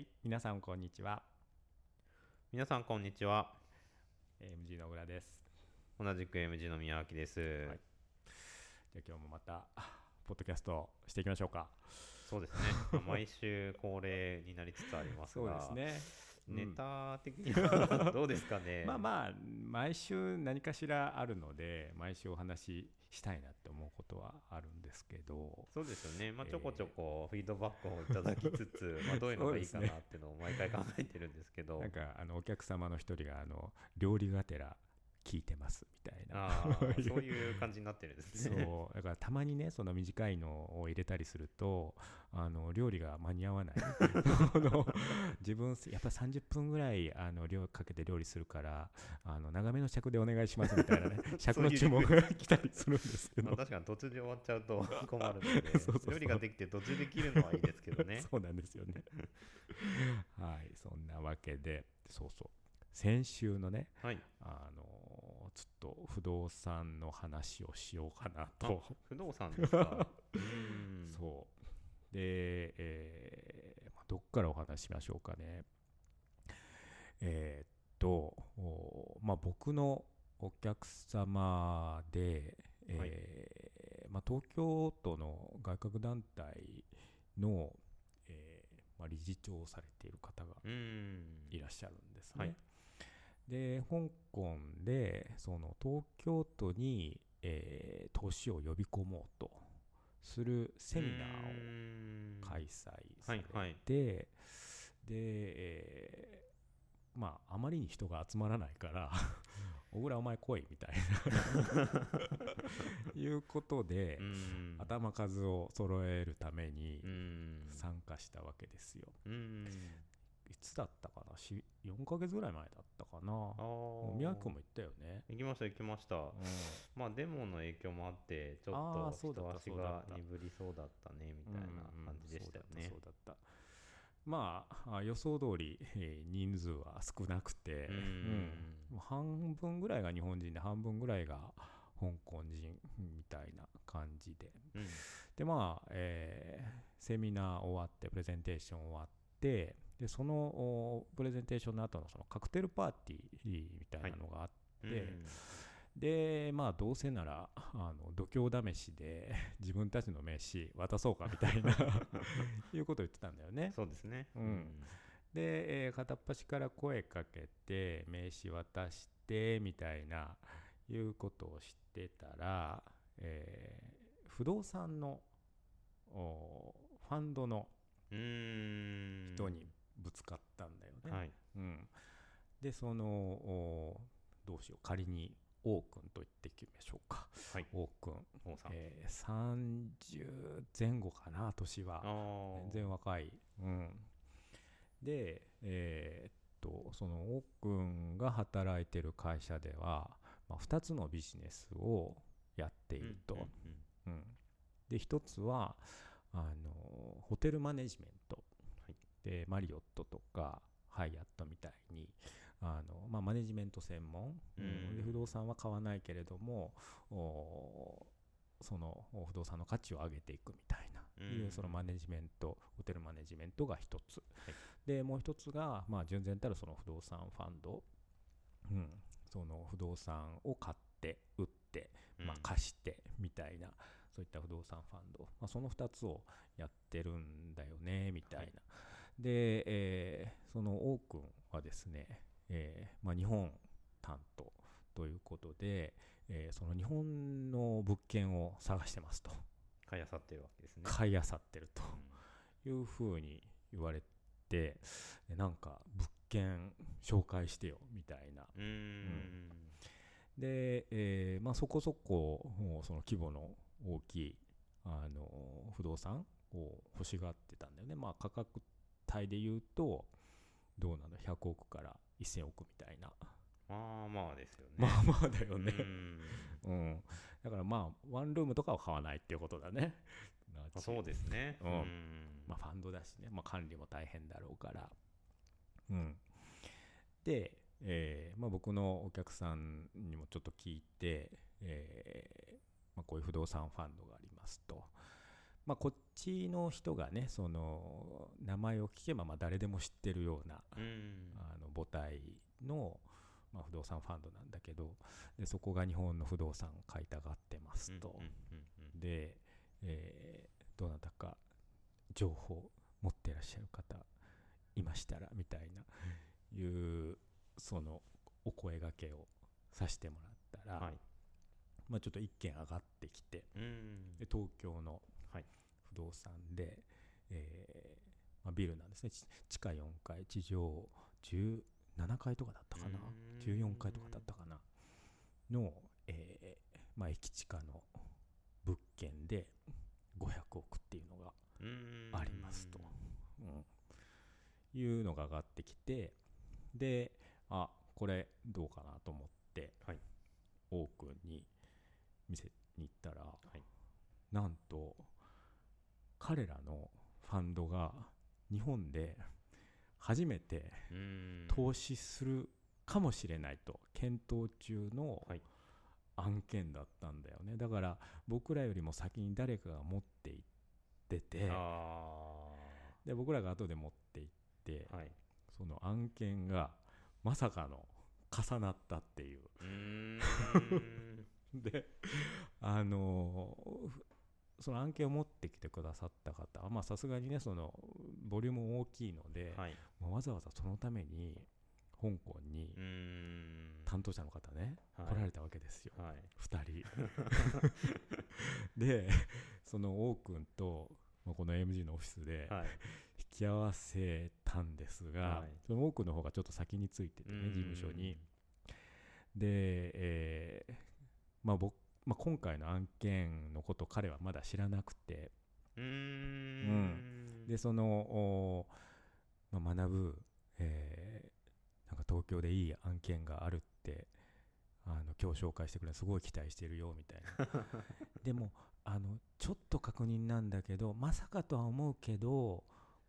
はい、皆さんこんにちは。皆さんこんにちは MG の小倉です。同じく MG の宮脇です、はいじゃあ今日もまたポッドキャストしていきましょうか。そうですねまあ毎週恒例になりつつありますが そうですね。ネタ的に。は どうですかね。まあまあ毎週何かしらあるので毎週お話ししたいなって思うことはあるんですけど。そうですよね、まあ、えー。ちょこちょこフィードバックをいただきつつ、まあ、どういうのがいいかなっていうのを毎回考えてるんですけど。なんかあのお客様の一人があの料理がてら聞いてますみたいな。そういう感じになってるんですね。そう。だからたまにねその短いのを入れたりするとあの料理が間に合わない。自分やっぱ30分ぐらいあの量かけて料理するからあの長めの尺でお願いしますみたいなね。尺の注文が来たりするんですけど。まあ確かに途中で終わっちゃうと困るので。そうそうそう。料理ができて途中で切るのはいいですけどね。そうなんですよね。はいそんなわけでそうそう。先週のねはい。あのちょっと不動産の話をしようかなと不動産ですか？うんそう。で、えーまあどっからお話ししましょうかね。えーっと、おまあ、僕のお客様で、えーまあ、東京都の外郭団体の、えーまあ、理事長をされている方がうんいらっしゃるんですね。はいで香港でその東京都に、えー投資を呼び込もうとするセミナーをー開催されて、はいはい。で、えーまああまりに人が集まらないから「小倉お前来い」みたいな。いうことで、うん。頭数を揃えるためにうん。参加したわけですよ。うんいつだったかな？し ?4 ヶ月ぐらい前だったかな。宮城君も行ったよね。行きました行きました。うん。まあデモの影響もあってちょっと人足が鈍りそうだったねみたいな感じでしたよね。うんうんそうだった。まああ予想通り、えー人数は少なくて、うん。うん。半分ぐらいが日本人で半分ぐらいが香港人みたいな感じで。うん。でまあ、えーセミナー終わってプレゼンテーション終わってでそのおプレゼンテーションの後のそのカクテルパーティーみたいなのがあって、うん。でまあどうせならあの度胸試しで 自分たちの名刺渡そうかみたいな いうことを言ってたんだよね。そうですね。うん。で、えー片っ端から声かけて名刺渡してみたいないうことをしてたら、えー不動産のおファンドのうん。人にぶつかったんだよね。はい。うん、でそのおどうしよう。仮に王くんと言ってきましょうか。はい。王くん、王さん。えー30前後かな年は。全然若い、うん、でえーっとその王くんが働いてる会社では、まあ、2つのビジネスをやっていると、うんうんうんで1つはあのホテルマネジメント、はいでマリオットとかハイアットみたいにあの、まあ、マネジメント専門、うん。で不動産は買わないけれどもおその不動産の価値を上げていくみたいな、うん。いうそのマネジメントホテルマネジメントが1つ、はい。でもう1つが、まあ、純然たるその不動産ファンド、うん、その不動産を買って売ってまあ、うん貸してみたいな、そういった不動産ファンド、まあ、その2つをやってるんだよねみたいな。はいで、えーその王くんはですね、えーまあ、日本担当ということで、えーその日本の物件を探してますと、買いあさってるわけですね。買いあさってるとうん。いうふうに言われて、でなんか物件紹介してよみたいな。うーん。で、えーまあ、そこそこもうその規模の大きいあの不動産を欲しがってたんだよね、まあ、価格帯で言うとどうなの100億から1000億みたいな、まあまあですよね。まあまあだよね、うん。うん、だからまあワンルームとかは買わないっていうことだね。あそうですね。うん。うん。まあ、ファンドだしね、まあ、管理も大変だろうから。うん、で、えーまあ、僕のお客さんにもちょっと聞いて、えーまあ、こういう不動産ファンドがありますと。まあ、こっちの人がねその名前を聞けばまあ誰でも知ってるようなうん。あの母体の、まあ、不動産ファンドなんだけどでそこが日本の不動産を買いたがってますと、で、えーどなたか情報持ってらっしゃる方いましたらみたいないうそのお声がけをさせてもらったら、はい。まあ、ちょっと一件上がってきてうん。で東京のはい不動産で、えーまあ、ビルなんですね。ち地下4階地上17階とかだったかな。うん。14階とかだったかな。の、えーまあ、駅地下の物件で500億っていうのがうん。ありますと、うん、いうのが上がってきてであこれどうかなと思って、はい。オークンに店に行ったら、い。なんと彼らのファンドが日本で初めてうん。投資するかもしれないと検討中のはい。案件だったんだよね。だから僕らよりも先に誰かが持っていっててあで僕らが後で持って行ってあはい。その案件がまさかの重なったっていう。であのふその案件を持ってきてくださった方はまあさすがにねそのボリューム大きいので、はい。まあわざわざそのために香港に担当者の方ね、はい。来られたわけですよ。はい。2人。でその王くんと、まあ、この MG のオフィスではい。引き合わせたんですが、はい。その王くんの方がちょっと先についててね事務所に。で、えーまあ僕まあ、今回の案件のこと彼はまだ知らなくて。うーん。でその、おまあ、学ぶ、えーなんか東京でいい案件があるってあの今日紹介してくれるすごい期待してるよみたいな。でもあのちょっと確認なんだけどまさかとは思うけど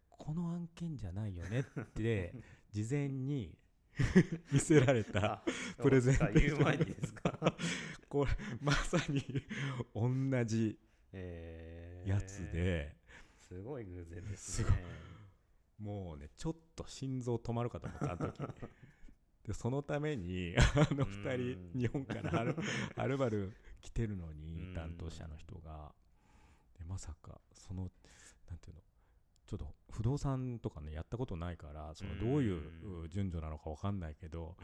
この案件じゃないよねって 事前に 見せられたあプレゼンテーション言う前にですかこれまさに同じえー。やつで。すごい偶然ですすねもうねちょっと心臓止まるかと思ったあの時。でそのためにあの2うん。人日本からはるはるばる来てるのにうん。担当者の人が。でまさかそのなんていうのちょっと不動産とかねやったことないからそのどういうう順序なのか分かんないけど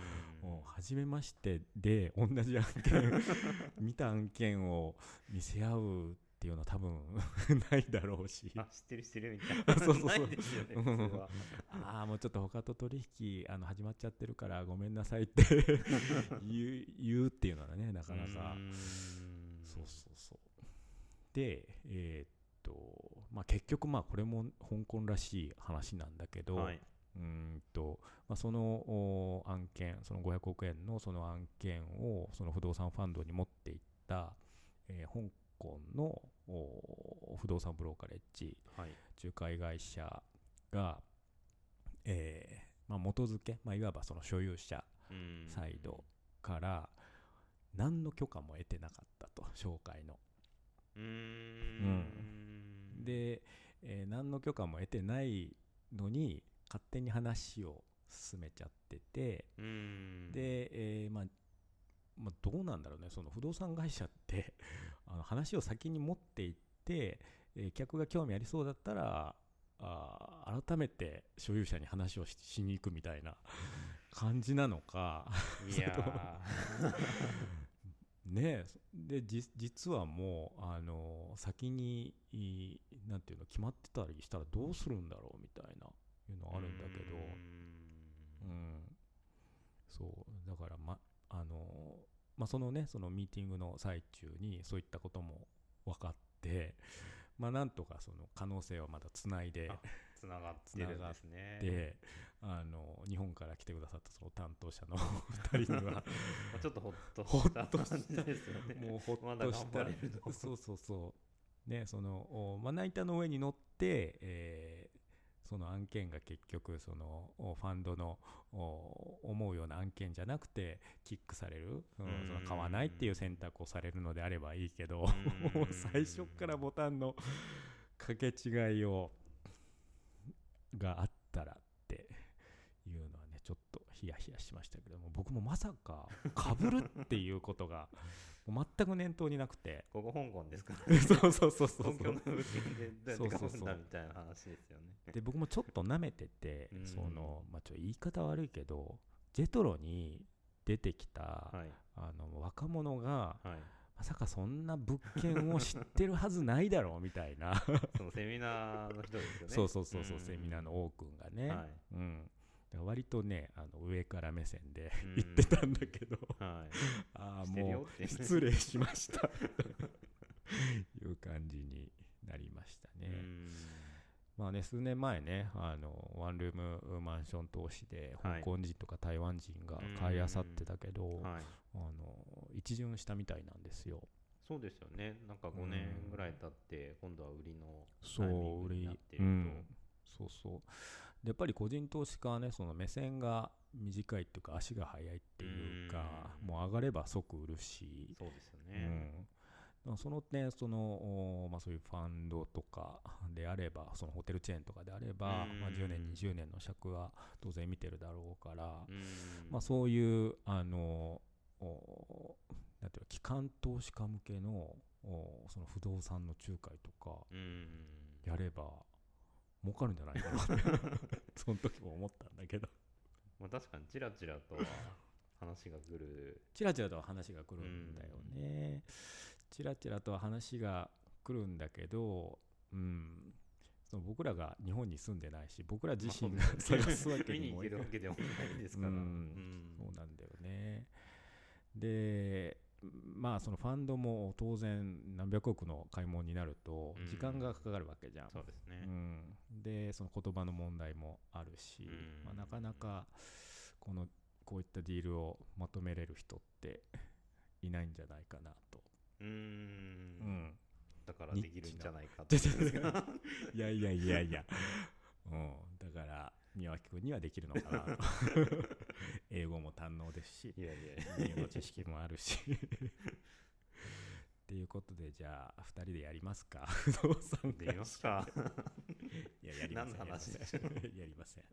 うん。もう初めましてで同じ案件 見た案件を見せ合うっていうのは多分 ないだろうし。あ知ってる知ってるみたいな。そうそうそう。ああもうちょっと他と取引あの始まっちゃってるからごめんなさいって言う言うっていうのはねなかなか。そうそうそう。でえーっとまあ結局まあこれも香港らしい話なんだけど、はい。うーんと、まあ、そのお案件その500億円のその案件をその不動産ファンドに持っていった、えー香港のお不動産ブローカレッジはい。仲介会社が、えーまあ、元付け、まあ、いわばその所有者うん。サイドから何の許可も得てなかったと紹介の。うーん。で、えー何の許可も得てないのに勝手に話を進めちゃってて、で、えーまあまあ、どうなんだろうねその不動産会社って あの話を先に持っていって、えー客が興味ありそうだったらあー改めて所有者に話をししに行くみたいな感じなのか。いや ねで実はもう、あの先にいなんていうの決まってたりしたらどうするんだろうみたいないうのあるんだけど。うん、そう。だからまあのまあそのねそのミーティングの最中にそういったことも分かって。まあなんとかその可能性はまだつないで。つながってるんですねであの日本から来てくださったその担当者の 2人には。まあちょっとほっとほっしたとした感じですよね。もうほっとした。張れるの。そうそうそう。ねそのおまな板の上に乗って、えーその案件が結局そのおファンドのお思うような案件じゃなくてキックされる、うんうん。その買わないっていう選択をされるのであればいいけど 最初からボタンの掛け違いをがあったらっていうのはねちょっとヒヤヒヤしましたけども僕もまさかかぶるっていうことが 全く念頭になくて。ここ香港ですか？らねそうそうそうそう。東京の物件でどうやって買うんだみたいな話ですよね。で僕もちょっと舐めてて、うん。そのまあ、ちょ言い方悪いけどジェトロに出てきた、はい。あの若者がはいまさかそんな物件を知ってるはずないだろうみたいな。そのセミナーの人ですよね。そうそうそうそう、ん。セミナーの王くんがね、はい。うん、割とねあの上から目線でうん。言ってたんだけど、はい。ああもう失礼しました。いう感じになりましたね。うん。まあね、数年前ね、あのワンルームマンション投資ではい。香港人とか台湾人が買いあさってたけど、はい。あの一巡したみたいなんですよ。そうですよね。なんか5年ぐらい経って今度は売りのそう、売タイミングになりっていると。うん、そうそう。でやっぱり個人投資家はね、その目線が短いっていうか、足が速いっていうか、うん。もう上がれば即売るし、そうですようねん、まあその点その、おまあ、そういうファンドとかであればそのホテルチェーンとかであれば、うん。まあ、10年20年の尺は当然見てるだろうから、うん。まあ、そういうあのおなんていうの機関投資家向けのおその不動産の仲介とかうん。やれば儲かるんじゃないかな その時も思ったんだけど。まあ確かにちらちらとは話が来る。ちらちらとは話が来るんだよね。ちらちらとは話が来るんだけど、うん、その僕らが日本に住んでないし、僕ら自身が探ですすわけにもいか 見に行けるわけでもないですから。そうなんだよね。で、まあそのファンドも当然何百億の買い物になるとうん時間がかかるわけじゃん。そうですね。うん、でその言葉の問題もあるし、うん。まあ、なかなかこのこういったディールをまとめれる人っていないんじゃないかなと。うーうん。ん、だからできるんじゃないかニッチないやいやいやいや、うん、だから宮脇君にはできるのかなと。英語も堪能ですし英語知識もあるし。っていうことでじゃあ2人でやりますか。不動産できますか。いややりません。何の話？やりません。やりません、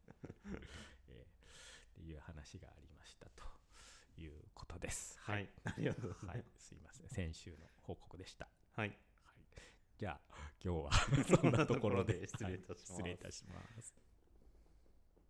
え。ーっていう話がありましたということです。はい。ありがとうございはい。ますすいません。先週の報告でした。はい。はい、じゃあ今日は そんなところで。そんなところで失礼いたします。はい。失礼いたします